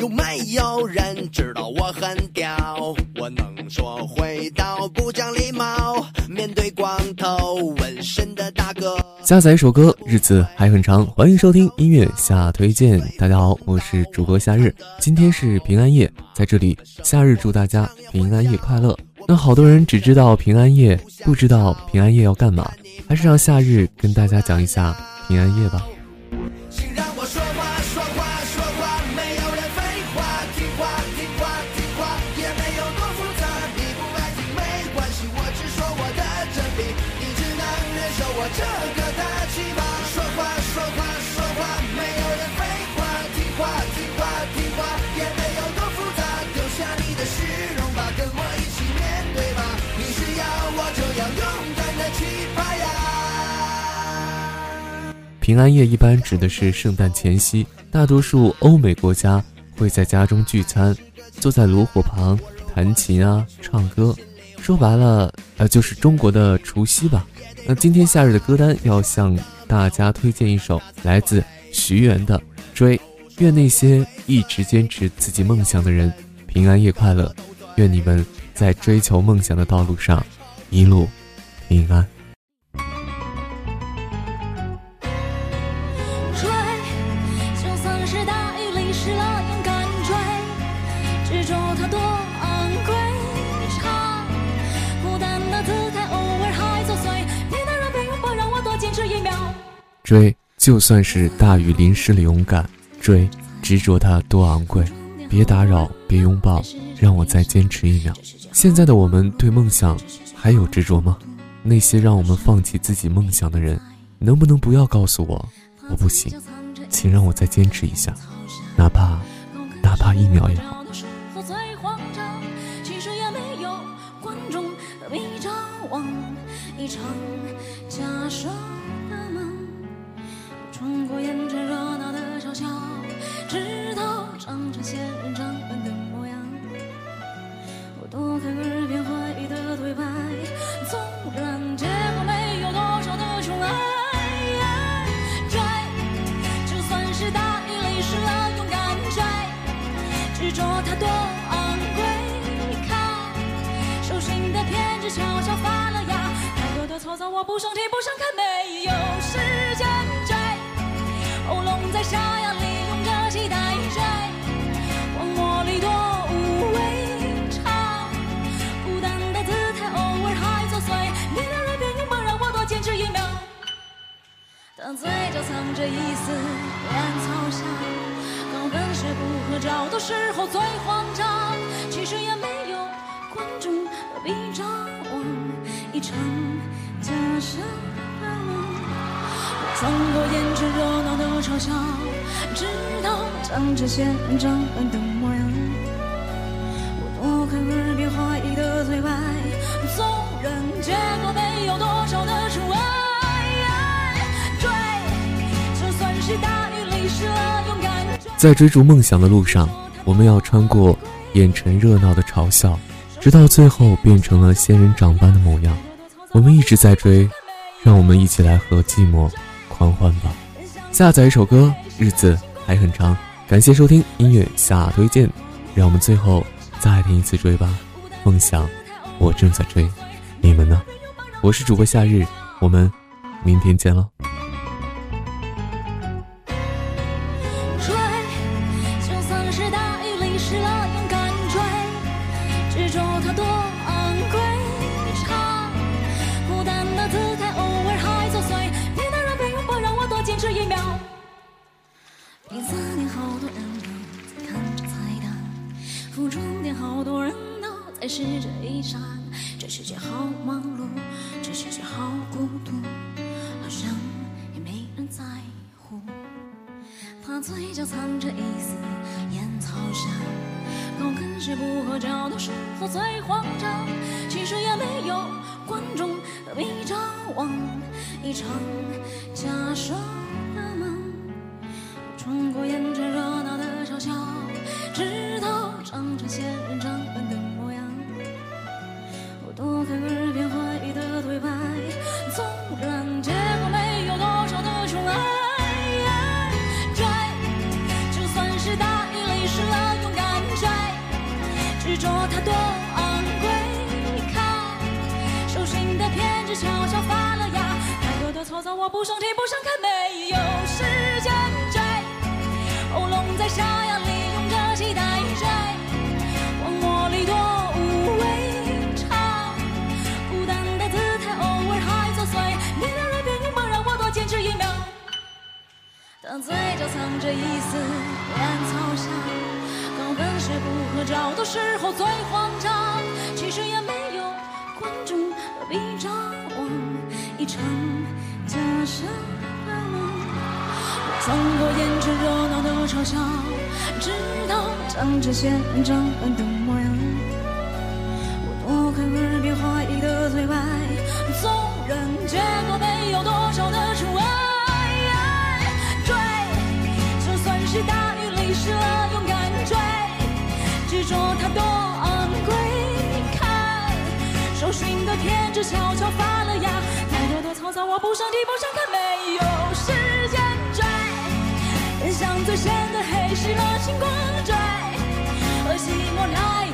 有没有人知道我很屌？我能说会道，不讲礼貌。面对光头纹身的大哥，下载一首歌，日子还很长。欢迎收听音乐下推荐。大家好，我是主播夏日。今天是平安夜，在这里，夏日祝大家平安夜快乐。那好多人只知道平安夜，不知道平安夜要干嘛，还是让夏日跟大家讲一下平安夜吧。感受我这个大气吧说话说话说话没有人废话听话听话听话也没有多复杂丢下你的虚荣吧跟我一起面对吧。你需要我就要勇敢的去发芽。平安夜一般指的是圣诞前夕大多数欧美国家会在家中聚餐坐在炉火旁弹琴啊唱歌。说白了呃就是中国的除夕吧。那今天夏日的歌单要向大家推荐一首来自徐源的《追》，愿那些一直坚持自己梦想的人平安夜快乐，愿你们在追求梦想的道路上一路平安。追，就算是追，就算是大雨淋湿了勇敢，追，执着它多昂贵，别打扰，别拥抱，让我再坚持一秒。现在的我们对梦想还有执着吗？那些让我们放弃自己梦想的人，能不能不要告诉我，我不行，请让我再坚持一下，哪怕，哪怕一秒也好。穿过沿群热闹的小巷，直到长成仙人掌般的模样。我躲开耳边怀疑的对白，纵然结果没有多少的宠爱。摘，就算是大雨淋湿了，勇敢摘，执着它多昂贵。看，手心的偏执悄悄发了芽，太多的嘈杂我不想听不想看，没有时间。喉咙在沙哑里，用着期待追。荒漠里多无畏，唱孤单的姿态，偶尔还作祟。你的人边拥抱，让我多坚持一秒。但嘴角藏着一丝烟草香，高跟鞋不合照的时候最慌张。笑，直到站着现场的模样。我躲开耳边怀疑的对白，纵然结果没有多少的纯爱。追，就算是大雨淋湿了勇敢。在追逐梦想的路上，我们要穿过眼尘热闹的嘲笑，直到最后变成了仙人掌般的模样。我们一直在追，让我们一起来和寂寞狂欢吧。下载一首歌，日子还很长。感谢收听音乐下推荐，让我们最后再听一次追吧。梦想，我正在追，你们呢？我是主播夏日，我们明天见喽。好多人都看着菜单服装店好多人都在试着衣衫，这世界好忙碌，这世界好孤独，好像也没人在乎。他嘴角藏着一丝烟草香，高跟鞋不合脚的时候最慌张。其实也没有观众，何必张望一场不想听不想看，没有时间追。喉咙在沙哑里用着期待追，荒漠里多无畏，唱，孤单的姿态偶尔还作祟，你的人边拥抱让我多坚持一秒。当嘴角藏着一丝烟草香，刚跟谁不合照的时候最慌张，其实也没有观众何必张望，一场假象败亡。我穿过烟尘热闹的嘲笑，直到长成现场的模样。我躲开耳边怀疑的嘴白，纵然结果没有多少的除外。追，就算是大雨淋湿了，勇敢追，执着它多昂贵。看，手心的偏执悄悄发了芽，躲躲藏藏我不想听不想看，没有时间追。像最深的黑失落星光追，和寂寞来